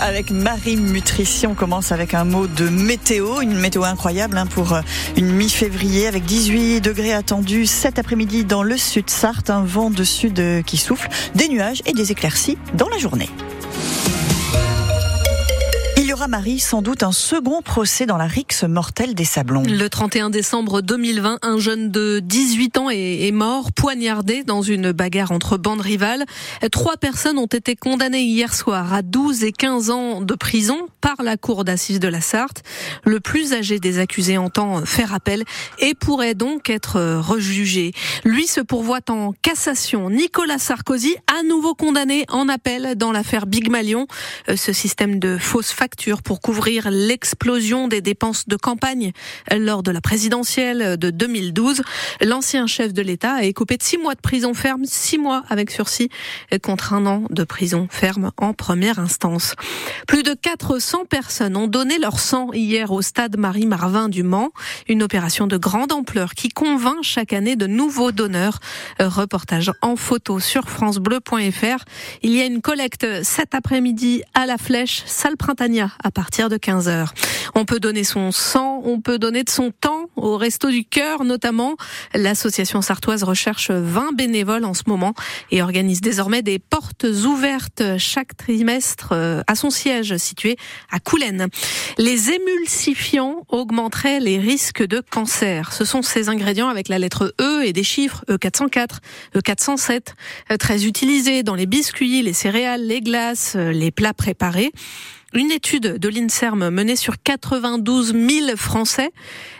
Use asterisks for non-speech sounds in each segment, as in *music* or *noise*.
avec Marie Mutrici. On commence avec un mot de météo, une météo incroyable hein, pour euh, une mi-février avec 18 degrés attendus cet après-midi dans le sud Sarthe, un vent de sud euh, qui souffle, des nuages et des éclaircies dans la journée aura, Marie, sans doute un second procès dans la rixe mortelle des Sablons. Le 31 décembre 2020, un jeune de 18 ans est, mort, poignardé dans une bagarre entre bandes rivales. Trois personnes ont été condamnées hier soir à 12 et 15 ans de prison par la cour d'assises de la Sarthe. Le plus âgé des accusés entend faire appel et pourrait donc être rejugé. Lui se pourvoit en cassation. Nicolas Sarkozy, à nouveau condamné en appel dans l'affaire Big Malion, ce système de fausses factures pour couvrir l'explosion des dépenses de campagne lors de la présidentielle de 2012. L'ancien chef de l'État a écopé de six mois de prison ferme, six mois avec sursis contre un an de prison ferme en première instance. Plus de 400 personnes ont donné leur sang hier au stade Marie-Marvin du Mans, une opération de grande ampleur qui convainc chaque année de nouveaux donneurs. Reportage en photo sur francebleu.fr. Il y a une collecte cet après-midi à la Flèche, salle Printania à partir de 15h. On peut donner son sang, on peut donner de son temps au Resto du Cœur notamment. L'association sartoise recherche 20 bénévoles en ce moment et organise désormais des portes ouvertes chaque trimestre euh, à son siège situé à Coulennes. Les émulsifiants augmenteraient les risques de cancer. Ce sont ces ingrédients avec la lettre E et des chiffres E404, E407, très utilisés dans les biscuits, les céréales, les glaces, les plats préparés. Une étude de l'INSERM menée sur 92 000 Français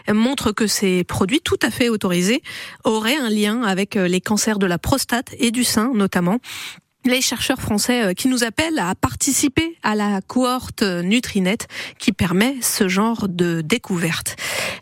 montre que ces produits tout à fait autorisés auraient un lien avec les cancers de la prostate et du sein notamment les chercheurs français euh, qui nous appellent à participer à la cohorte Nutrinet qui permet ce genre de découverte.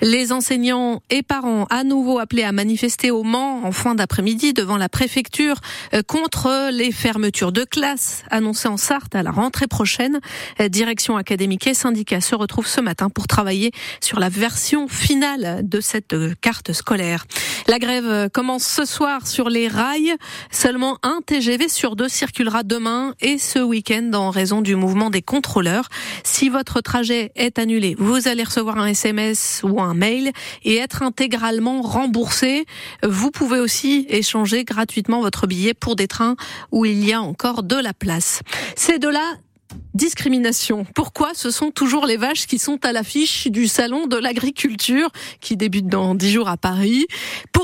Les enseignants et parents à nouveau appelés à manifester au Mans en fin d'après-midi devant la préfecture euh, contre les fermetures de classes annoncées en Sarthe à la rentrée prochaine. Euh, direction académique et syndicats se retrouvent ce matin pour travailler sur la version finale de cette carte scolaire. La grève commence ce soir sur les rails. Seulement un TGV sur deux circulera demain et ce week-end en raison du mouvement des contrôleurs. Si votre trajet est annulé, vous allez recevoir un SMS ou un mail et être intégralement remboursé. Vous pouvez aussi échanger gratuitement votre billet pour des trains où il y a encore de la place. C'est de là discrimination. Pourquoi ce sont toujours les vaches qui sont à l'affiche du salon de l'agriculture qui débute dans dix jours à Paris?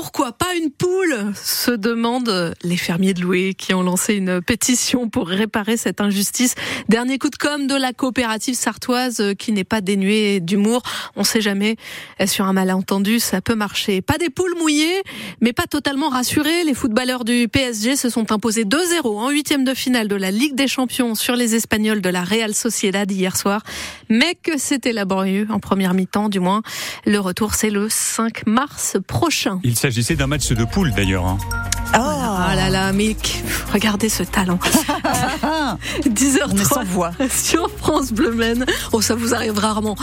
Pourquoi pas une poule se demandent les fermiers de Loué qui ont lancé une pétition pour réparer cette injustice. Dernier coup de com' de la coopérative sartoise qui n'est pas dénuée d'humour. On sait jamais sur un malentendu ça peut marcher. Pas des poules mouillées mais pas totalement rassurées. Les footballeurs du PSG se sont imposés 2-0 en huitième de finale de la Ligue des Champions sur les Espagnols de la Real Sociedad hier soir, mais que c'était laborieux en première mi-temps du moins? Le retour c'est le 5 mars prochain. S'agissait d'un match de poule d'ailleurs. Hein. Oh. là là, mais regardez ce talent. *laughs* 10h30 voix. sur France Bleu Men. Oh, ça vous arrive rarement.